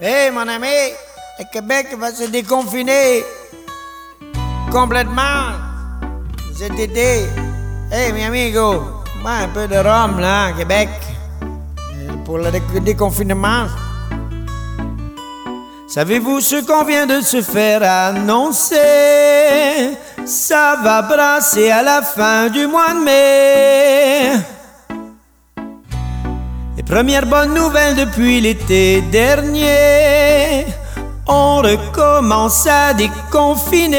Hé mon ami, le Québec va se déconfiner complètement cet été. Hé mi amigo, moi un peu de rhum là, Québec, pour le déconfinement. Savez-vous ce qu'on vient de se faire annoncer? Ça va brasser à la fin du mois de mai. Les premières bonnes nouvelles depuis l'été dernier. On recommence à déconfiner.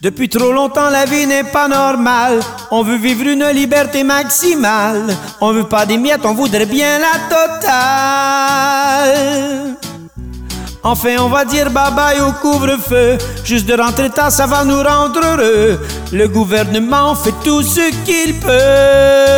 Depuis trop longtemps, la vie n'est pas normale. On veut vivre une liberté maximale. On veut pas des miettes, on voudrait bien la totale. Enfin, on va dire bye bye au couvre-feu. Juste de rentrer tard, ça va nous rendre heureux. Le gouvernement fait tout ce qu'il peut.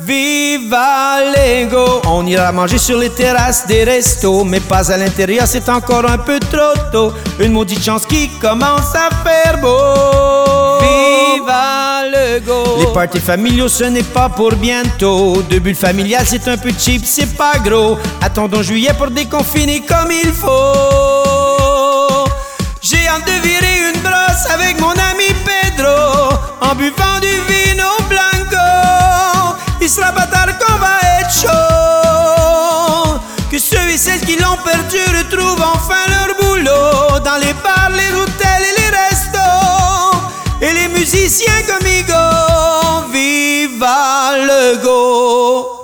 Viva l'ego! On ira manger sur les terrasses des restos, mais pas à l'intérieur, c'est encore un peu trop tôt. Une maudite chance qui commence à faire beau. Viva l'ego! Les parties familiaux, ce n'est pas pour bientôt. De bulles familiales, c'est un peu cheap, c'est pas gros. Attendons juillet pour déconfiner comme il faut. J'ai hâte de virer une brosse avec mon ami Pedro en buvant du vino qu'on va être chaud. Que ceux et celles qui l'ont perdu retrouvent enfin leur boulot dans les bars, les hôtels et les restos. Et les musiciens comme Igo, viva le go.